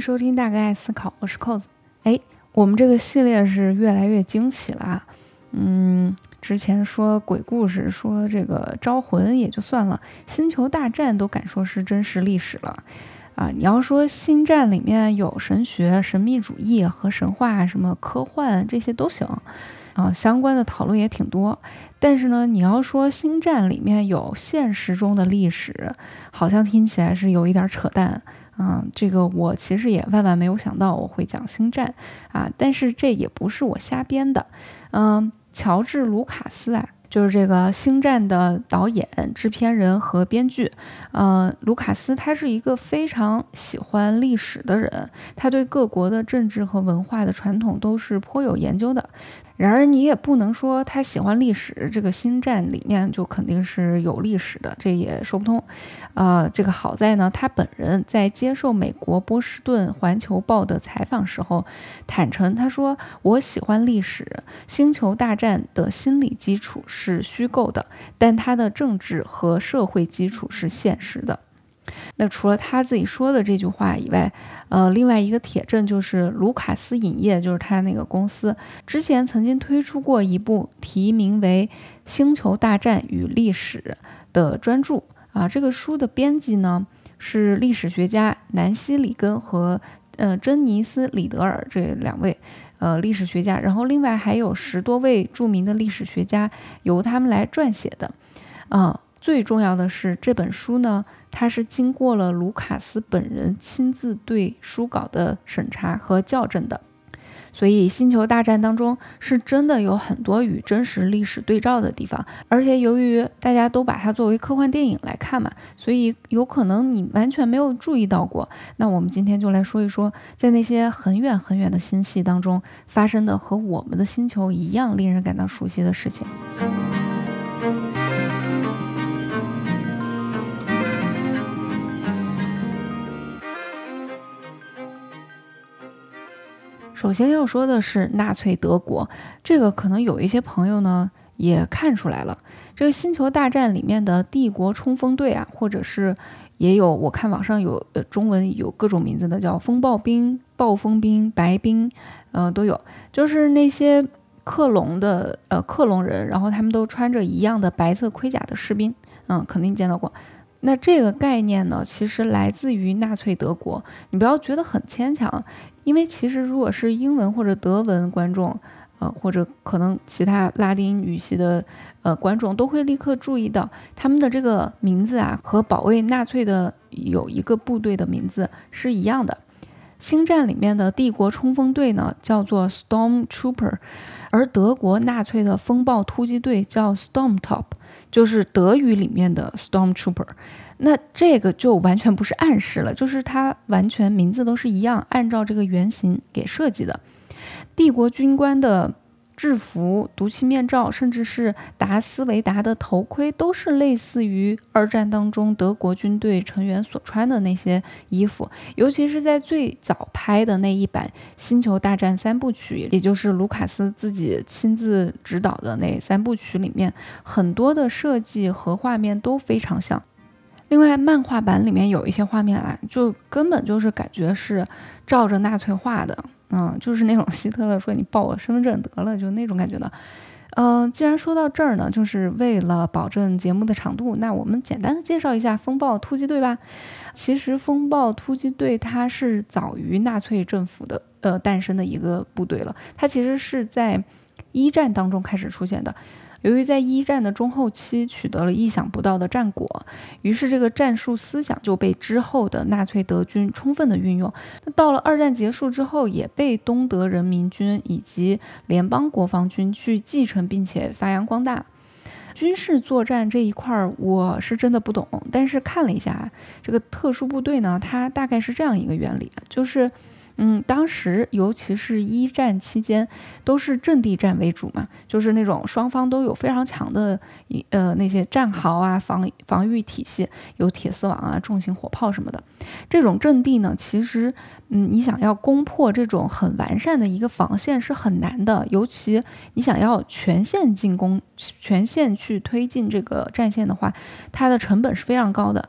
收听《大哥爱思考》，我是扣子。哎，我们这个系列是越来越惊喜了啊！嗯，之前说鬼故事，说这个招魂也就算了，星球大战都敢说是真实历史了啊！你要说星战里面有神学、神秘主义和神话，什么科幻这些都行啊，相关的讨论也挺多。但是呢，你要说星战里面有现实中的历史，好像听起来是有一点扯淡。嗯，这个我其实也万万没有想到我会讲星战啊，但是这也不是我瞎编的。嗯，乔治·卢卡斯啊，就是这个星战的导演、制片人和编剧。嗯，卢卡斯他是一个非常喜欢历史的人，他对各国的政治和文化的传统都是颇有研究的。然而，你也不能说他喜欢历史，这个星战里面就肯定是有历史的，这也说不通。呃，这个好在呢，他本人在接受美国波士顿环球报的采访时候，坦诚他说：“我喜欢历史，星球大战的心理基础是虚构的，但它的政治和社会基础是现实的。”那除了他自己说的这句话以外，呃，另外一个铁证就是卢卡斯影业，就是他那个公司之前曾经推出过一部题名为《星球大战与历史》的专著啊。这个书的编辑呢是历史学家南希·里根和呃珍妮斯·里德尔这两位呃历史学家，然后另外还有十多位著名的历史学家由他们来撰写的啊。最重要的是这本书呢。它是经过了卢卡斯本人亲自对书稿的审查和校正的，所以《星球大战》当中是真的有很多与真实历史对照的地方。而且由于大家都把它作为科幻电影来看嘛，所以有可能你完全没有注意到过。那我们今天就来说一说，在那些很远很远的星系当中发生的和我们的星球一样令人感到熟悉的事情。首先要说的是纳粹德国，这个可能有一些朋友呢也看出来了。这个《星球大战》里面的帝国冲锋队啊，或者是也有我看网上有呃中文有各种名字的，叫风暴兵、暴风兵、白兵，呃都有，就是那些克隆的呃克隆人，然后他们都穿着一样的白色盔甲的士兵，嗯，肯定见到过。那这个概念呢，其实来自于纳粹德国，你不要觉得很牵强。因为其实，如果是英文或者德文观众，呃，或者可能其他拉丁语系的呃观众，都会立刻注意到他们的这个名字啊，和保卫纳粹的有一个部队的名字是一样的。星战里面的帝国冲锋队呢，叫做 Storm Trooper，而德国纳粹的风暴突击队叫 Storm Top，就是德语里面的 Storm Trooper。那这个就完全不是暗示了，就是它完全名字都是一样，按照这个原型给设计的。帝国军官的制服、毒气面罩，甚至是达斯维达的头盔，都是类似于二战当中德国军队成员所穿的那些衣服。尤其是在最早拍的那一版《星球大战》三部曲，也就是卢卡斯自己亲自指导的那三部曲里面，很多的设计和画面都非常像。另外，漫画版里面有一些画面啊，就根本就是感觉是照着纳粹画的，嗯，就是那种希特勒说你报我身份证得了，就那种感觉的。嗯，既然说到这儿呢，就是为了保证节目的长度，那我们简单的介绍一下风暴突击队吧。其实，风暴突击队它是早于纳粹政府的呃诞生的一个部队了，它其实是在一战当中开始出现的。由于在一战的中后期取得了意想不到的战果，于是这个战术思想就被之后的纳粹德军充分的运用。那到了二战结束之后，也被东德人民军以及联邦国防军去继承并且发扬光大。军事作战这一块儿，我是真的不懂，但是看了一下这个特殊部队呢，它大概是这样一个原理，就是。嗯，当时尤其是一战期间，都是阵地战为主嘛，就是那种双方都有非常强的呃那些战壕啊、防防御体系，有铁丝网啊、重型火炮什么的。这种阵地呢，其实嗯，你想要攻破这种很完善的一个防线是很难的，尤其你想要全线进攻、全线去推进这个战线的话，它的成本是非常高的。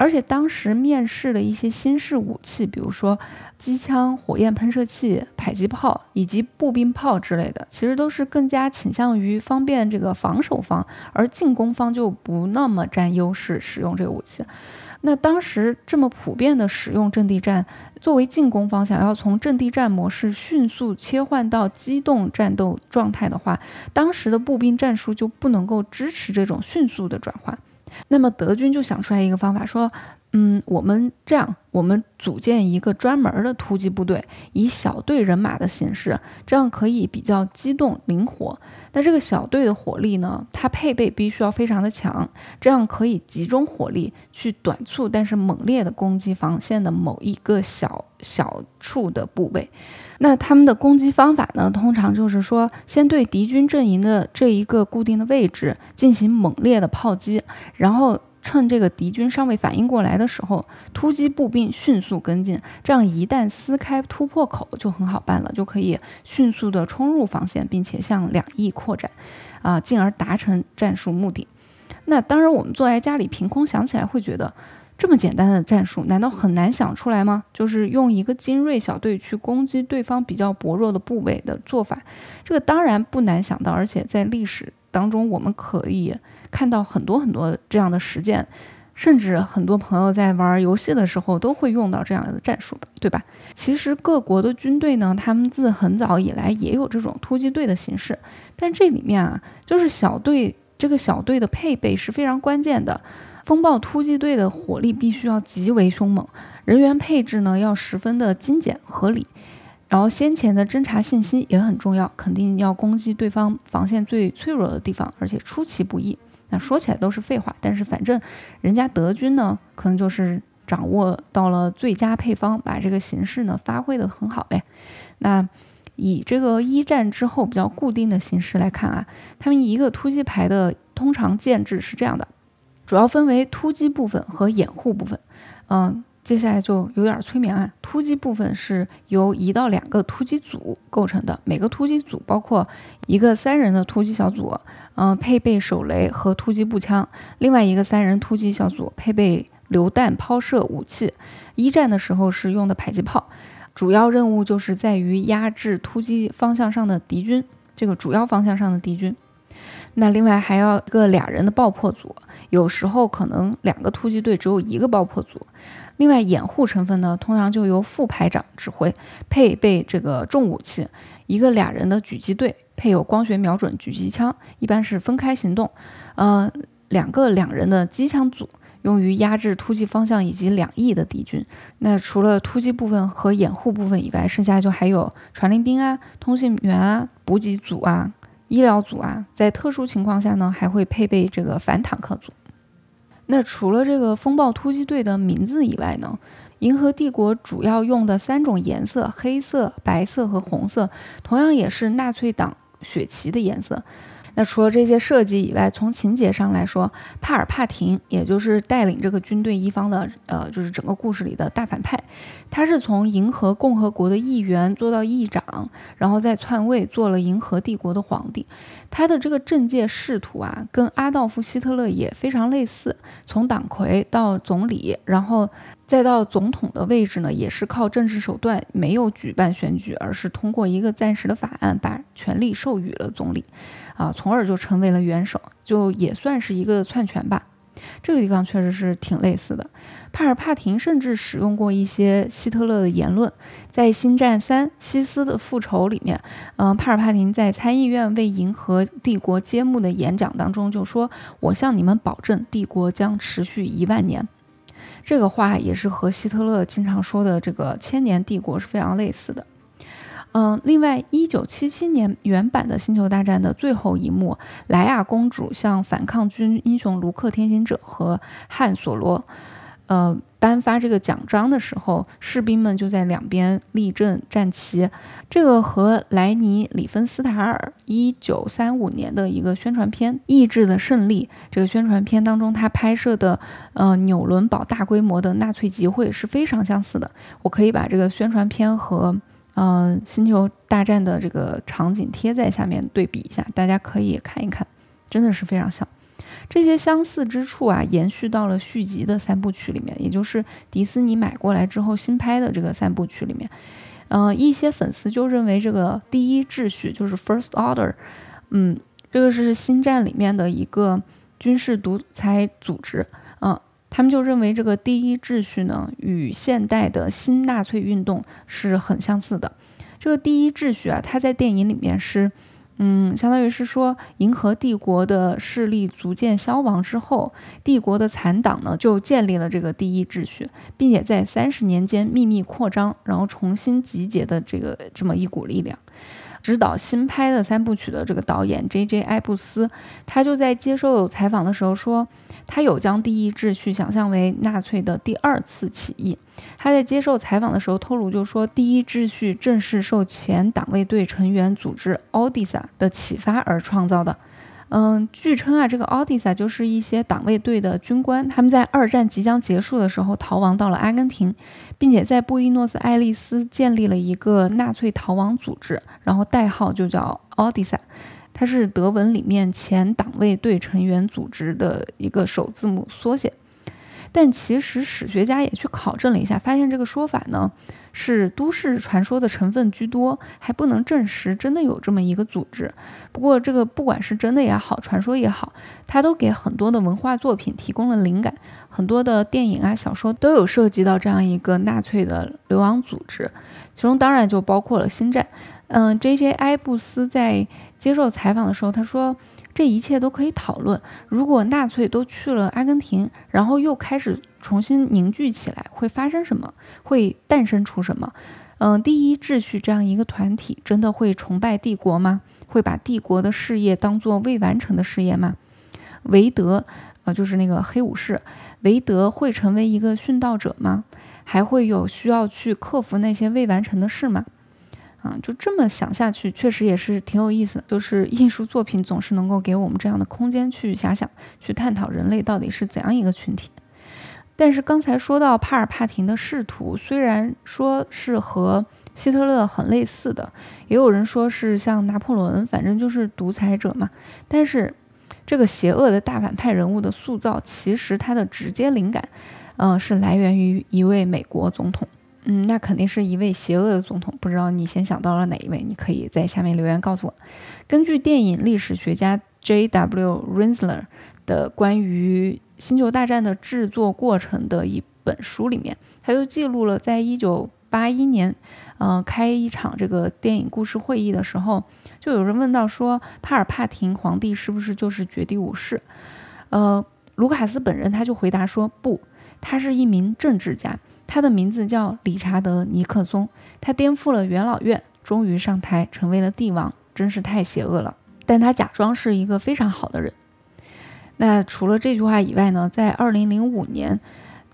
而且当时面试的一些新式武器，比如说机枪、火焰喷射器、迫击炮以及步兵炮之类的，其实都是更加倾向于方便这个防守方，而进攻方就不那么占优势使用这个武器。那当时这么普遍的使用阵地战，作为进攻方，想要从阵地战模式迅速切换到机动战斗状态的话，当时的步兵战术就不能够支持这种迅速的转换。那么德军就想出来一个方法，说。嗯，我们这样，我们组建一个专门的突击部队，以小队人马的形式，这样可以比较机动灵活。那这个小队的火力呢，它配备必须要非常的强，这样可以集中火力去短促但是猛烈的攻击防线的某一个小小处的部位。那他们的攻击方法呢，通常就是说，先对敌军阵营的这一个固定的位置进行猛烈的炮击，然后。趁这个敌军尚未反应过来的时候，突击步兵迅速跟进，这样一旦撕开突破口就很好办了，就可以迅速的冲入防线，并且向两翼扩展，啊，进而达成战术目的。那当然，我们坐在家里凭空想起来，会觉得这么简单的战术，难道很难想出来吗？就是用一个精锐小队去攻击对方比较薄弱的部位的做法，这个当然不难想到，而且在历史当中我们可以。看到很多很多这样的实践，甚至很多朋友在玩游戏的时候都会用到这样的战术，对吧？其实各国的军队呢，他们自很早以来也有这种突击队的形式，但这里面啊，就是小队这个小队的配备是非常关键的。风暴突击队的火力必须要极为凶猛，人员配置呢要十分的精简合理，然后先前的侦察信息也很重要，肯定要攻击对方防线最脆弱的地方，而且出其不意。那说起来都是废话，但是反正人家德军呢，可能就是掌握到了最佳配方，把这个形式呢发挥的很好呗。那以这个一战之后比较固定的形式来看啊，他们一个突击排的通常建制是这样的，主要分为突击部分和掩护部分，嗯。接下来就有点催眠啊！突击部分是由一到两个突击组构成的，每个突击组包括一个三人的突击小组，嗯，配备手雷和突击步枪；另外一个三人突击小组配备榴弹抛射武器。一战的时候是用的迫击炮，主要任务就是在于压制突击方向上的敌军，这个主要方向上的敌军。那另外还要一个俩人的爆破组，有时候可能两个突击队只有一个爆破组。另外，掩护成分呢，通常就由副排长指挥，配备这个重武器，一个俩人的狙击队，配有光学瞄准狙击枪，一般是分开行动。呃，两个两人的机枪组，用于压制突击方向以及两翼的敌军。那除了突击部分和掩护部分以外，剩下就还有传令兵啊、通信员啊、补给组啊、医疗组啊，在特殊情况下呢，还会配备这个反坦克组。那除了这个风暴突击队的名字以外呢，银河帝国主要用的三种颜色，黑色、白色和红色，同样也是纳粹党血旗的颜色。那除了这些设计以外，从情节上来说，帕尔帕廷也就是带领这个军队一方的，呃，就是整个故事里的大反派。他是从银河共和国的议员做到议长，然后再篡位做了银河帝国的皇帝。他的这个政界仕途啊，跟阿道夫·希特勒也非常类似，从党魁到总理，然后再到总统的位置呢，也是靠政治手段，没有举办选举，而是通过一个暂时的法案把权力授予了总理。啊，从而就成为了元首，就也算是一个篡权吧。这个地方确实是挺类似的。帕尔帕廷甚至使用过一些希特勒的言论，在《星战三：西斯的复仇》里面，嗯，帕尔帕廷在参议院为银河帝国揭幕的演讲当中就说：“我向你们保证，帝国将持续一万年。”这个话也是和希特勒经常说的这个千年帝国是非常类似的。嗯，另外，一九七七年原版的《星球大战》的最后一幕，莱娅公主向反抗军英雄卢克天行者和汉索罗，呃，颁发这个奖章的时候，士兵们就在两边立正站齐。这个和莱尼里芬斯塔尔一九三五年的一个宣传片《意志的胜利》这个宣传片当中他拍摄的，呃，纽伦堡大规模的纳粹集会是非常相似的。我可以把这个宣传片和。嗯，星球大战的这个场景贴在下面对比一下，大家可以看一看，真的是非常像。这些相似之处啊，延续到了续集的三部曲里面，也就是迪士尼买过来之后新拍的这个三部曲里面。嗯，一些粉丝就认为这个第一秩序就是 First Order，嗯，这个是星战里面的一个军事独裁组织，他们就认为这个第一秩序呢与现代的新纳粹运动是很相似的。这个第一秩序啊，它在电影里面是。嗯，相当于是说，银河帝国的势力逐渐消亡之后，帝国的残党呢就建立了这个第一秩序，并且在三十年间秘密扩张，然后重新集结的这个这么一股力量。指导新拍的三部曲的这个导演 J.J. 艾布斯，他就在接受采访的时候说，他有将第一秩序想象为纳粹的第二次起义。他在接受采访的时候透露，就说第一秩序正是受前党卫队成员组织奥迪萨的启发而创造的。嗯，据称啊，这个奥迪萨就是一些党卫队的军官，他们在二战即将结束的时候逃亡到了阿根廷，并且在布宜诺斯艾利斯建立了一个纳粹逃亡组织，然后代号就叫奥迪萨，它是德文里面前党卫队成员组织的一个首字母缩写。但其实史学家也去考证了一下，发现这个说法呢是都市传说的成分居多，还不能证实真的有这么一个组织。不过这个不管是真的也好，传说也好，它都给很多的文化作品提供了灵感，很多的电影啊、小说都有涉及到这样一个纳粹的流亡组织，其中当然就包括了《星战》。嗯，J.J. 埃布斯在接受采访的时候，他说。这一切都可以讨论。如果纳粹都去了阿根廷，然后又开始重新凝聚起来，会发生什么？会诞生出什么？嗯，第一秩序这样一个团体真的会崇拜帝国吗？会把帝国的事业当做未完成的事业吗？韦德，呃，就是那个黑武士，韦德会成为一个殉道者吗？还会有需要去克服那些未完成的事吗？啊，就这么想下去，确实也是挺有意思。就是艺术作品总是能够给我们这样的空间去遐想，去探讨人类到底是怎样一个群体。但是刚才说到帕尔帕廷的仕途，虽然说是和希特勒很类似的，也有人说是像拿破仑，反正就是独裁者嘛。但是这个邪恶的大反派人物的塑造，其实它的直接灵感，嗯，是来源于一位美国总统。嗯，那肯定是一位邪恶的总统。不知道你先想到了哪一位？你可以在下面留言告诉我。根据电影历史学家 J.W. Rinsler 的关于《星球大战》的制作过程的一本书里面，他就记录了在1981年，嗯，开一场这个电影故事会议的时候，就有人问到说，帕尔帕廷皇帝是不是就是绝地武士？呃，卢卡斯本人他就回答说，不，他是一名政治家。他的名字叫理查德·尼克松，他颠覆了元老院，终于上台成为了帝王，真是太邪恶了。但他假装是一个非常好的人。那除了这句话以外呢，在2005年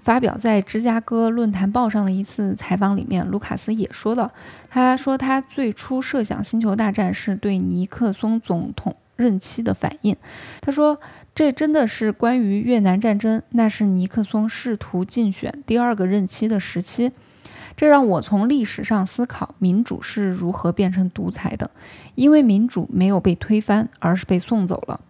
发表在芝加哥论坛报上的一次采访里面，卢卡斯也说到，他说他最初设想《星球大战》是对尼克松总统任期的反应。他说。这真的是关于越南战争，那是尼克松试图竞选第二个任期的时期。这让我从历史上思考民主是如何变成独裁的，因为民主没有被推翻，而是被送走了。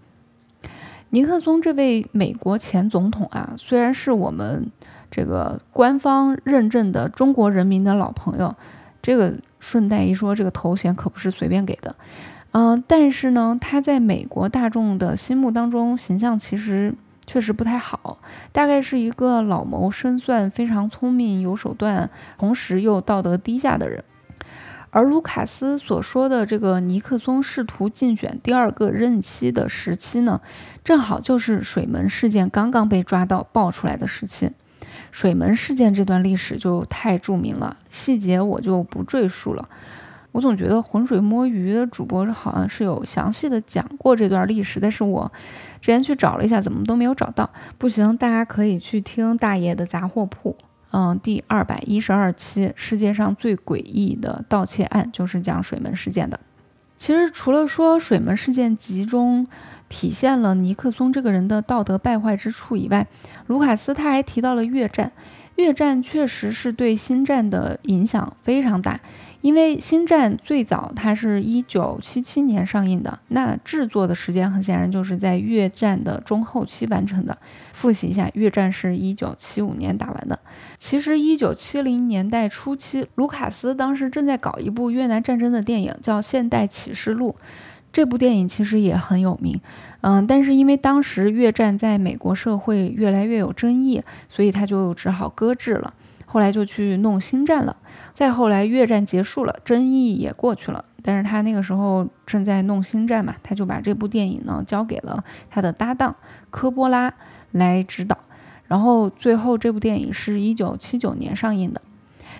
尼克松这位美国前总统啊，虽然是我们这个官方认证的中国人民的老朋友，这个顺带一说，这个头衔可不是随便给的。嗯，但是呢，他在美国大众的心目当中形象其实确实不太好，大概是一个老谋深算、非常聪明、有手段，同时又道德低下的人。而卢卡斯所说的这个尼克松试图竞选第二个任期的时期呢，正好就是水门事件刚刚被抓到爆出来的时期。水门事件这段历史就太著名了，细节我就不赘述了。我总觉得浑水摸鱼的主播好像是有详细的讲过这段历史，但是我之前去找了一下，怎么都没有找到。不行，大家可以去听大爷的杂货铺，嗯，第二百一十二期《世界上最诡异的盗窃案》就是讲水门事件的。其实除了说水门事件集中体现了尼克松这个人的道德败坏之处以外，卢卡斯他还提到了越战，越战确实是对新战的影响非常大。因为《星战》最早它是一九七七年上映的，那制作的时间很显然就是在越战的中后期完成的。复习一下，越战是一九七五年打完的。其实一九七零年代初期，卢卡斯当时正在搞一部越南战争的电影，叫《现代启示录》。这部电影其实也很有名，嗯，但是因为当时越战在美国社会越来越有争议，所以他就只好搁置了。后来就去弄《星战》了。再后来，越战结束了，争议也过去了，但是他那个时候正在弄《星战》嘛，他就把这部电影呢交给了他的搭档科波拉来指导。然后最后这部电影是一九七九年上映的。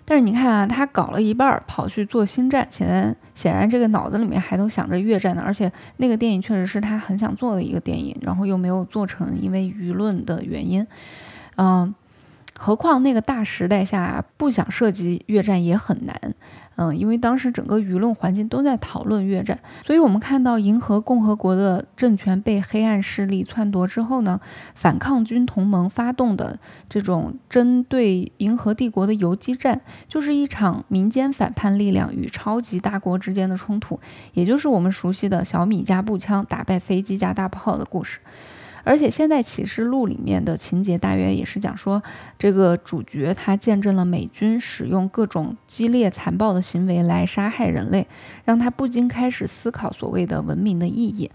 但是你看啊，他搞了一半儿跑去做星战，显然显然这个脑子里面还都想着越战呢。而且那个电影确实是他很想做的一个电影，然后又没有做成，因为舆论的原因。嗯，何况那个大时代下不想涉及越战也很难。嗯，因为当时整个舆论环境都在讨论越战，所以我们看到银河共和国的政权被黑暗势力篡夺之后呢，反抗军同盟发动的这种针对银河帝国的游击战，就是一场民间反叛力量与超级大国之间的冲突，也就是我们熟悉的小米加步枪打败飞机加大炮的故事。而且现在启示录里面的情节大约也是讲说，这个主角他见证了美军使用各种激烈残暴的行为来杀害人类，让他不禁开始思考所谓的文明的意义。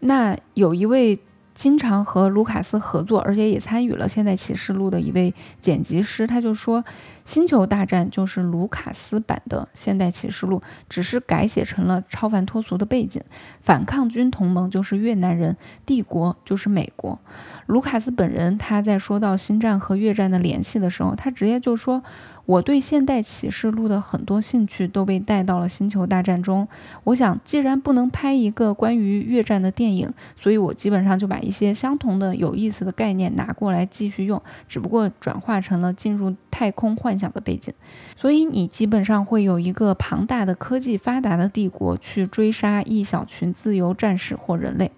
那有一位。经常和卢卡斯合作，而且也参与了《现代启示录》的一位剪辑师，他就说，《星球大战》就是卢卡斯版的《现代启示录》，只是改写成了超凡脱俗的背景。反抗军同盟就是越南人，帝国就是美国。卢卡斯本人他在说到星战和越战的联系的时候，他直接就说。我对现代启示录的很多兴趣都被带到了星球大战中。我想，既然不能拍一个关于越战的电影，所以我基本上就把一些相同的有意思的概念拿过来继续用，只不过转化成了进入太空幻想的背景。所以你基本上会有一个庞大的科技发达的帝国去追杀一小群自由战士或人类。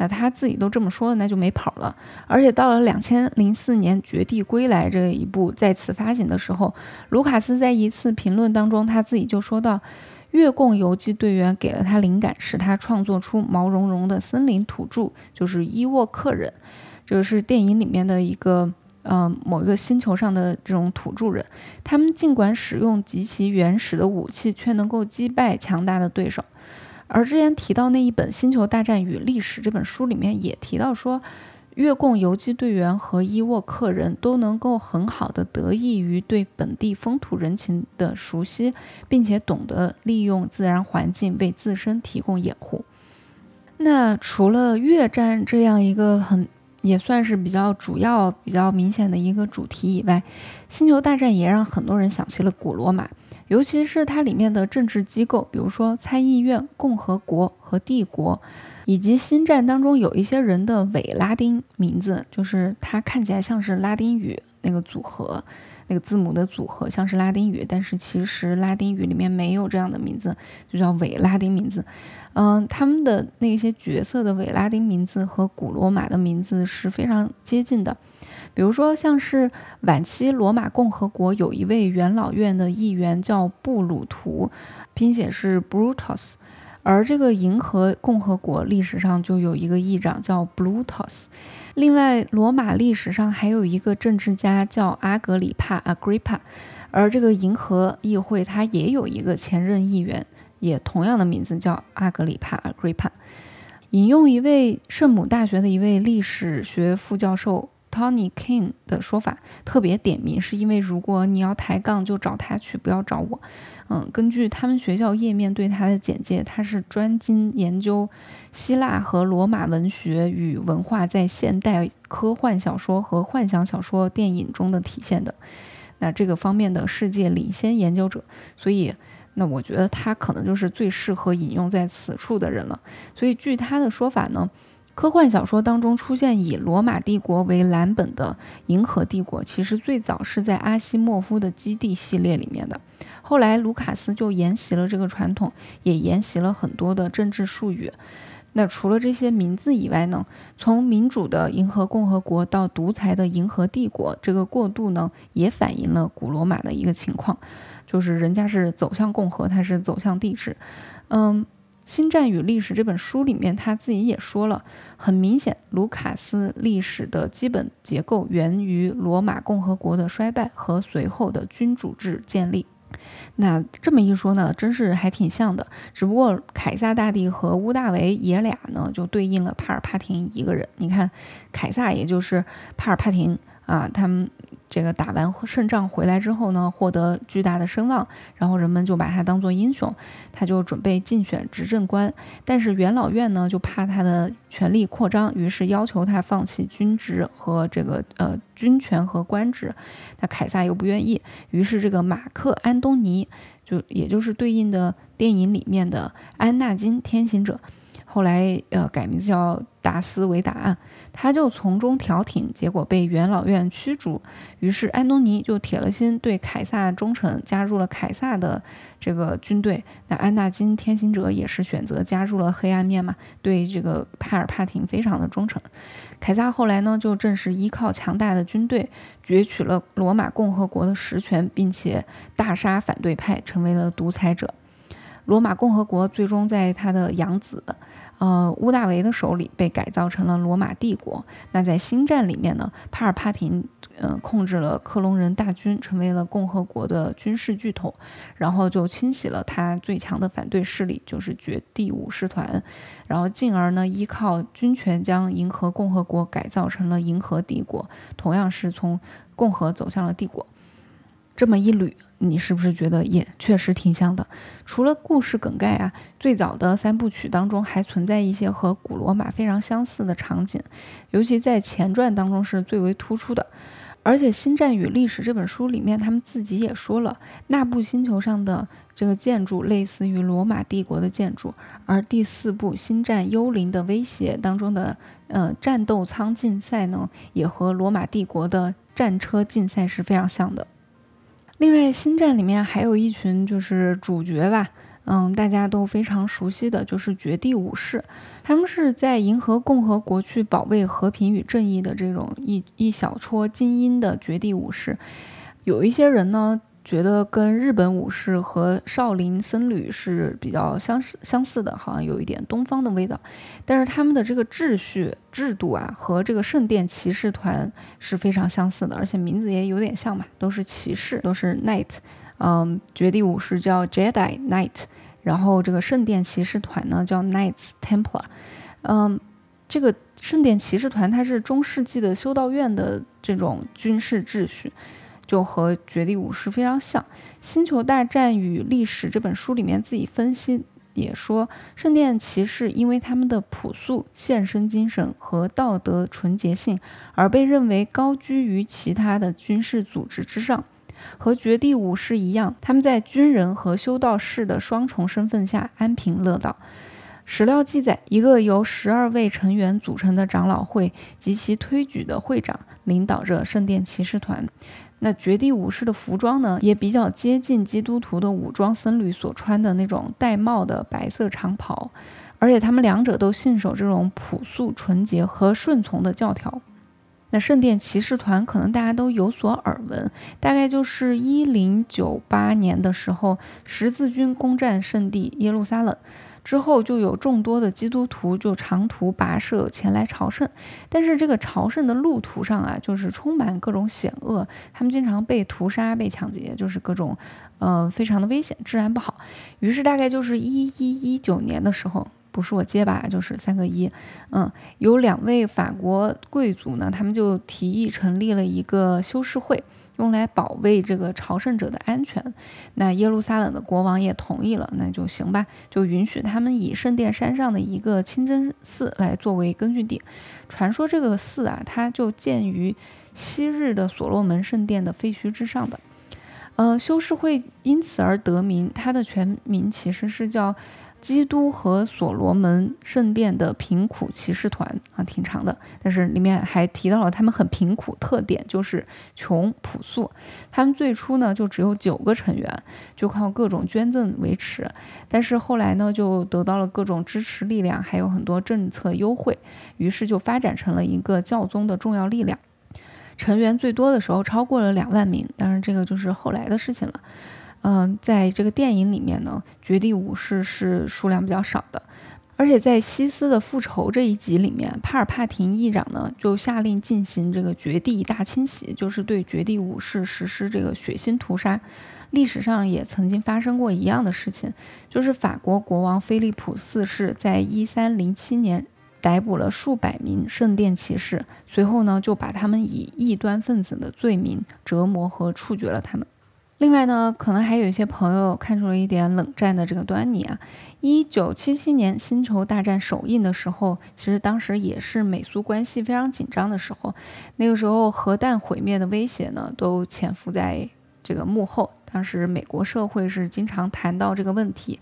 那他自己都这么说了，那就没跑了。而且到了两千零四年《绝地归来》这一部再次发行的时候，卢卡斯在一次评论当中，他自己就说到，越共游击队员给了他灵感，使他创作出毛茸茸的森林土著，就是伊沃克人，这个是电影里面的一个，嗯，某一个星球上的这种土著人。他们尽管使用极其原始的武器，却能够击败强大的对手。而之前提到那一本《星球大战与历史》这本书里面也提到说，越共游击队员和伊沃克人都能够很好的得益于对本地风土人情的熟悉，并且懂得利用自然环境为自身提供掩护。那除了越战这样一个很也算是比较主要、比较明显的一个主题以外，《星球大战》也让很多人想起了古罗马。尤其是它里面的政治机构，比如说参议院、共和国和帝国，以及新战当中有一些人的伪拉丁名字，就是它看起来像是拉丁语那个组合，那个字母的组合像是拉丁语，但是其实拉丁语里面没有这样的名字，就叫伪拉丁名字。嗯，他们的那些角色的伪拉丁名字和古罗马的名字是非常接近的。比如说，像是晚期罗马共和国有一位元老院的议员叫布鲁图，拼写是 Brutus，而这个银河共和国历史上就有一个议长叫 Brutus。另外，罗马历史上还有一个政治家叫阿格里帕 Agrippa，而这个银河议会它也有一个前任议员，也同样的名字叫阿格里帕 Agrippa。引用一位圣母大学的一位历史学副教授。Tony King 的说法特别点名，是因为如果你要抬杠，就找他去，不要找我。嗯，根据他们学校页面对他的简介，他是专精研究希腊和罗马文学与文化在现代科幻小说和幻想小说电影中的体现的，那这个方面的世界领先研究者。所以，那我觉得他可能就是最适合引用在此处的人了。所以，据他的说法呢。科幻小说当中出现以罗马帝国为蓝本的银河帝国，其实最早是在阿西莫夫的基地系列里面的。后来卢卡斯就沿袭了这个传统，也沿袭了很多的政治术语。那除了这些名字以外呢？从民主的银河共和国到独裁的银河帝国，这个过渡呢，也反映了古罗马的一个情况。就是人家是走向共和，他是走向帝制。嗯，《新战与历史》这本书里面他自己也说了，很明显，卢卡斯历史的基本结构源于罗马共和国的衰败和随后的君主制建立。那这么一说呢，真是还挺像的。只不过凯撒大帝和乌大维爷俩呢，就对应了帕尔帕廷一个人。你看，凯撒也就是帕尔帕廷啊，他们。这个打完胜仗回来之后呢，获得巨大的声望，然后人们就把他当做英雄，他就准备竞选执政官。但是元老院呢，就怕他的权力扩张，于是要求他放弃军职和这个呃军权和官职。那凯撒又不愿意，于是这个马克安东尼就也就是对应的电影里面的安纳金天行者。后来，呃，改名字叫达斯维达，他就从中调停，结果被元老院驱逐。于是安东尼就铁了心对凯撒忠诚，加入了凯撒的这个军队。那安纳金天行者也是选择加入了黑暗面嘛，对这个帕尔帕廷非常的忠诚。凯撒后来呢，就正是依靠强大的军队，攫取了罗马共和国的实权，并且大杀反对派，成为了独裁者。罗马共和国最终在他的养子。呃，屋大维的手里被改造成了罗马帝国。那在星战里面呢，帕尔帕廷呃控制了克隆人大军，成为了共和国的军事巨头，然后就清洗了他最强的反对势力，就是绝地武士团，然后进而呢依靠军权将银河共和国改造成了银河帝国，同样是从共和走向了帝国。这么一捋，你是不是觉得也确实挺像的？除了故事梗概啊，最早的三部曲当中还存在一些和古罗马非常相似的场景，尤其在前传当中是最为突出的。而且《星战与历史》这本书里面，他们自己也说了，那部星球上的这个建筑类似于罗马帝国的建筑，而第四部《星战：幽灵的威胁》当中的呃战斗舱竞赛呢，也和罗马帝国的战车竞赛是非常像的。另外，星战里面还有一群就是主角吧，嗯，大家都非常熟悉的就是绝地武士，他们是在银河共和国去保卫和平与正义的这种一一小撮精英的绝地武士，有一些人呢。觉得跟日本武士和少林僧侣是比较相似相似的，好像有一点东方的味道。但是他们的这个秩序制度啊，和这个圣殿骑士团是非常相似的，而且名字也有点像嘛，都是骑士，都是 knight。嗯，绝地武士叫 Jedi Knight，然后这个圣殿骑士团呢叫 Knights Templar。嗯，这个圣殿骑士团它是中世纪的修道院的这种军事秩序。就和绝地武士非常像，《星球大战与历史》这本书里面自己分析也说，圣殿骑士因为他们的朴素、献身精神和道德纯洁性，而被认为高居于其他的军事组织之上。和绝地武士一样，他们在军人和修道士的双重身份下安贫乐道。史料记载，一个由十二位成员组成的长老会及其推举的会长领导着圣殿骑士团。那绝地武士的服装呢，也比较接近基督徒的武装僧侣所穿的那种戴帽的白色长袍，而且他们两者都信守这种朴素、纯洁和顺从的教条。那圣殿骑士团可能大家都有所耳闻，大概就是一零九八年的时候，十字军攻占圣地耶路撒冷。之后就有众多的基督徒就长途跋涉前来朝圣，但是这个朝圣的路途上啊，就是充满各种险恶，他们经常被屠杀、被抢劫，就是各种，呃，非常的危险，治安不好。于是大概就是一一一九年的时候，不是我结巴，就是三个一，嗯，有两位法国贵族呢，他们就提议成立了一个修士会。用来保卫这个朝圣者的安全，那耶路撒冷的国王也同意了，那就行吧，就允许他们以圣殿山上的一个清真寺来作为根据地。传说这个寺啊，它就建于昔日的所罗门圣殿的废墟之上的。呃，修士会因此而得名，它的全名其实是叫。基督和所罗门圣殿的贫苦骑士团啊，挺长的，但是里面还提到了他们很贫苦，特点就是穷朴素。他们最初呢就只有九个成员，就靠各种捐赠维持。但是后来呢就得到了各种支持力量，还有很多政策优惠，于是就发展成了一个教宗的重要力量。成员最多的时候超过了两万名，当然这个就是后来的事情了。嗯，在这个电影里面呢，绝地武士是数量比较少的。而且在西斯的复仇这一集里面，帕尔帕廷议长呢就下令进行这个绝地大清洗，就是对绝地武士实施这个血腥屠杀。历史上也曾经发生过一样的事情，就是法国国王菲利普四世在一三零七年逮捕了数百名圣殿骑士，随后呢就把他们以异端分子的罪名折磨和处决了他们。另外呢，可能还有一些朋友看出了一点冷战的这个端倪啊。一九七七年《星球大战》首映的时候，其实当时也是美苏关系非常紧张的时候。那个时候，核弹毁灭的威胁呢，都潜伏在这个幕后。当时美国社会是经常谈到这个问题。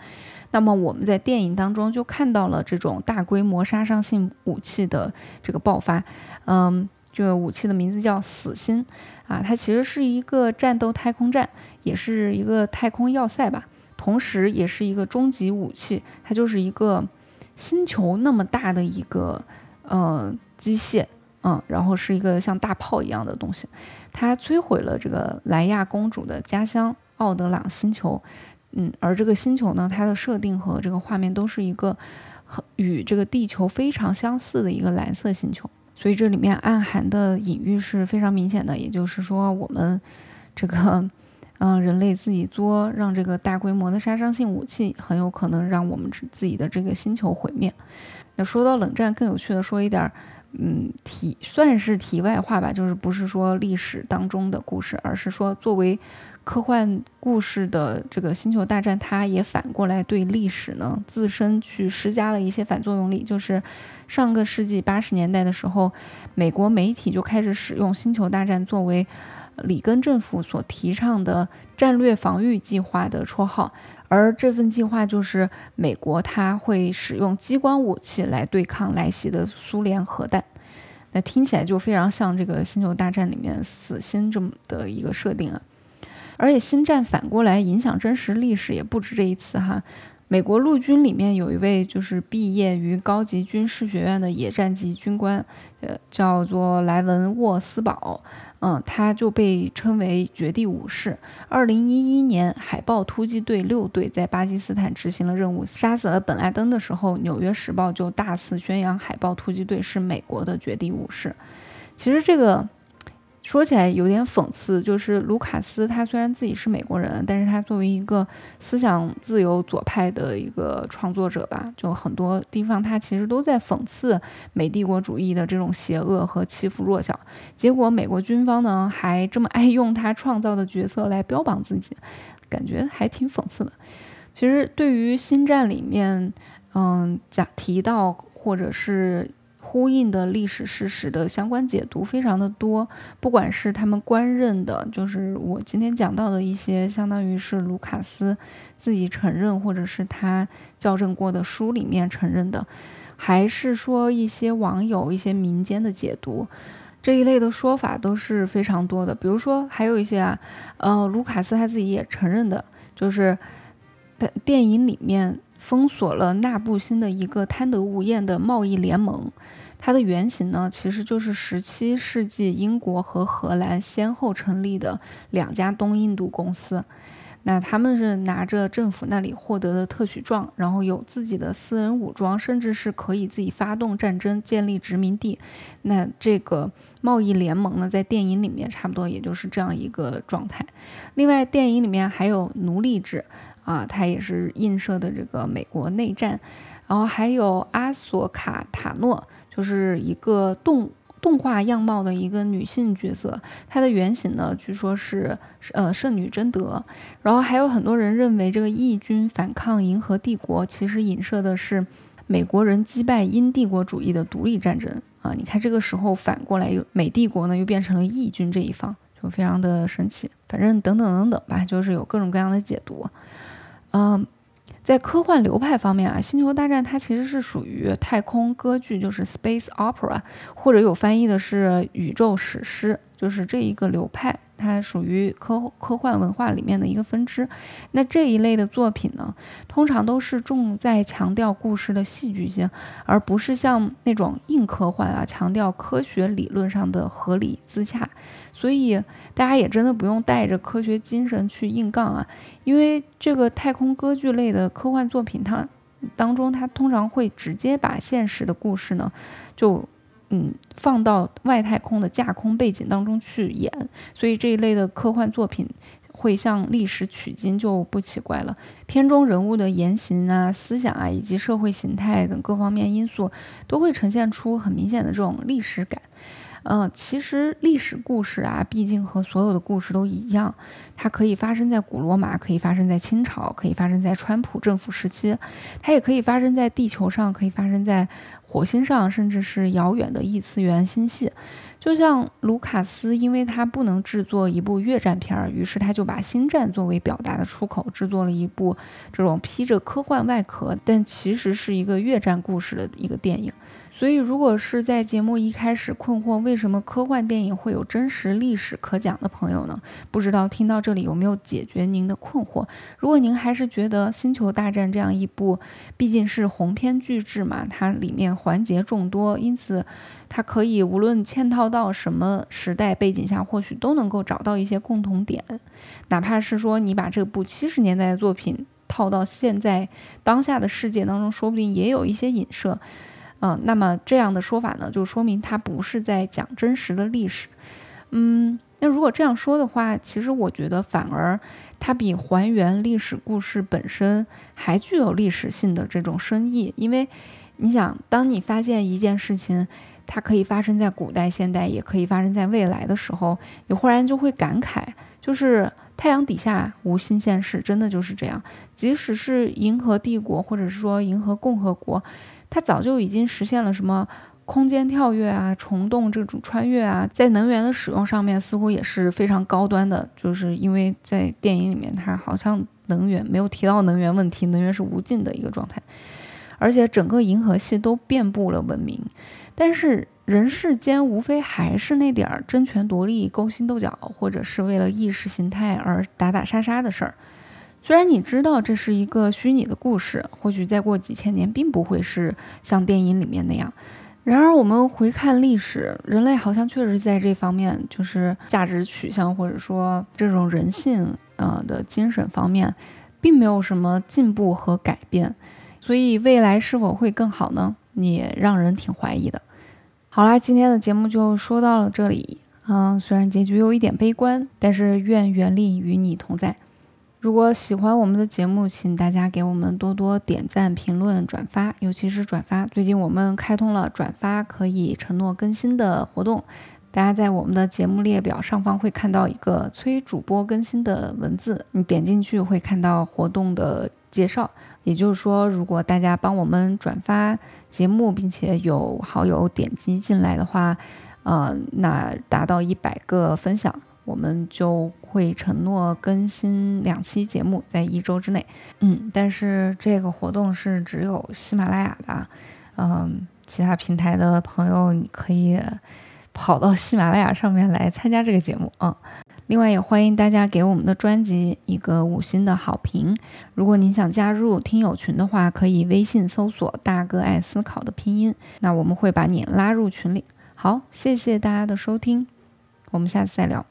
那么我们在电影当中就看到了这种大规模杀伤性武器的这个爆发。嗯，这个武器的名字叫“死星”。啊，它其实是一个战斗太空站，也是一个太空要塞吧，同时也是一个终极武器。它就是一个星球那么大的一个呃机械，嗯，然后是一个像大炮一样的东西。它摧毁了这个莱亚公主的家乡奥德朗星球，嗯，而这个星球呢，它的设定和这个画面都是一个和与这个地球非常相似的一个蓝色星球。所以这里面暗含的隐喻是非常明显的，也就是说，我们这个，嗯，人类自己作，让这个大规模的杀伤性武器很有可能让我们自己的这个星球毁灭。那说到冷战，更有趣的说一点，嗯，题算是题外话吧，就是不是说历史当中的故事，而是说作为。科幻故事的这个星球大战，它也反过来对历史呢自身去施加了一些反作用力。就是上个世纪八十年代的时候，美国媒体就开始使用星球大战作为里根政府所提倡的战略防御计划的绰号，而这份计划就是美国它会使用激光武器来对抗来袭的苏联核弹。那听起来就非常像这个星球大战里面死星这么的一个设定啊。而且星战反过来影响真实历史也不止这一次哈。美国陆军里面有一位就是毕业于高级军事学院的野战级军官，呃，叫做莱文沃斯堡，嗯，他就被称为绝地武士。二零一一年，海豹突击队六队在巴基斯坦执行了任务，杀死了本·拉登的时候，《纽约时报》就大肆宣扬海豹突击队是美国的绝地武士。其实这个。说起来有点讽刺，就是卢卡斯他虽然自己是美国人，但是他作为一个思想自由左派的一个创作者吧，就很多地方他其实都在讽刺美帝国主义的这种邪恶和欺负弱小。结果美国军方呢还这么爱用他创造的角色来标榜自己，感觉还挺讽刺的。其实对于星战里面，嗯，讲提到或者是。呼应的历史事实的相关解读非常的多，不管是他们官认的，就是我今天讲到的一些，相当于是卢卡斯自己承认，或者是他校正过的书里面承认的，还是说一些网友、一些民间的解读，这一类的说法都是非常多的。比如说，还有一些啊，呃，卢卡斯他自己也承认的，就是在电影里面封锁了纳布星的一个贪得无厌的贸易联盟。它的原型呢，其实就是十七世纪英国和荷兰先后成立的两家东印度公司。那他们是拿着政府那里获得的特许状，然后有自己的私人武装，甚至是可以自己发动战争、建立殖民地。那这个贸易联盟呢，在电影里面差不多也就是这样一个状态。另外，电影里面还有奴隶制啊，它也是映射的这个美国内战。然后还有阿索卡塔诺。就是一个动动画样貌的一个女性角色，她的原型呢，据说是呃圣女贞德。然后还有很多人认为，这个义军反抗银河帝国，其实影射的是美国人击败英帝国主义的独立战争啊。你看这个时候反过来，又美帝国呢又变成了义军这一方，就非常的神奇。反正等等等等吧，就是有各种各样的解读，嗯。在科幻流派方面啊，《星球大战》它其实是属于太空歌剧，就是 space opera，或者有翻译的是宇宙史诗，就是这一个流派，它属于科科幻文化里面的一个分支。那这一类的作品呢，通常都是重在强调故事的戏剧性，而不是像那种硬科幻啊，强调科学理论上的合理自洽。所以大家也真的不用带着科学精神去硬杠啊，因为这个太空歌剧类的科幻作品，它当中它通常会直接把现实的故事呢，就嗯放到外太空的架空背景当中去演，所以这一类的科幻作品。会向历史取经就不奇怪了。片中人物的言行啊、思想啊，以及社会形态等各方面因素，都会呈现出很明显的这种历史感。呃，其实历史故事啊，毕竟和所有的故事都一样，它可以发生在古罗马，可以发生在清朝，可以发生在川普政府时期，它也可以发生在地球上，可以发生在火星上，甚至是遥远的异次元星系。就像卢卡斯，因为他不能制作一部越战片儿，于是他就把星战作为表达的出口，制作了一部这种披着科幻外壳，但其实是一个越战故事的一个电影。所以，如果是在节目一开始困惑为什么科幻电影会有真实历史可讲的朋友呢？不知道听到这里有没有解决您的困惑？如果您还是觉得《星球大战》这样一部毕竟是鸿篇巨制嘛，它里面环节众多，因此它可以无论嵌套到什么时代背景下，或许都能够找到一些共同点。哪怕是说你把这部七十年代的作品套到现在当下的世界当中，说不定也有一些影射。嗯，那么这样的说法呢，就说明它不是在讲真实的历史。嗯，那如果这样说的话，其实我觉得反而它比还原历史故事本身还具有历史性的这种深意。因为你想，当你发现一件事情，它可以发生在古代、现代，也可以发生在未来的时候，你忽然就会感慨，就是太阳底下无新鲜事，真的就是这样。即使是银河帝国，或者是说银河共和国。它早就已经实现了什么空间跳跃啊、虫洞这种穿越啊，在能源的使用上面似乎也是非常高端的。就是因为在电影里面，它好像能源没有提到能源问题，能源是无尽的一个状态，而且整个银河系都遍布了文明。但是人世间无非还是那点儿争权夺利、勾心斗角，或者是为了意识形态而打打杀杀的事儿。虽然你知道这是一个虚拟的故事，或许再过几千年并不会是像电影里面那样。然而，我们回看历史，人类好像确实在这方面，就是价值取向或者说这种人性呃的精神方面，并没有什么进步和改变。所以，未来是否会更好呢？也让人挺怀疑的。好啦，今天的节目就说到了这里。嗯，虽然结局有一点悲观，但是愿原力与你同在。如果喜欢我们的节目，请大家给我们多多点赞、评论、转发，尤其是转发。最近我们开通了转发可以承诺更新的活动，大家在我们的节目列表上方会看到一个催主播更新的文字，你点进去会看到活动的介绍。也就是说，如果大家帮我们转发节目，并且有好友点击进来的话，呃，那达到一百个分享。我们就会承诺更新两期节目，在一周之内。嗯，但是这个活动是只有喜马拉雅的，嗯，其他平台的朋友你可以跑到喜马拉雅上面来参加这个节目。嗯，另外也欢迎大家给我们的专辑一个五星的好评。如果您想加入听友群的话，可以微信搜索“大哥爱思考”的拼音，那我们会把你拉入群里。好，谢谢大家的收听，我们下次再聊。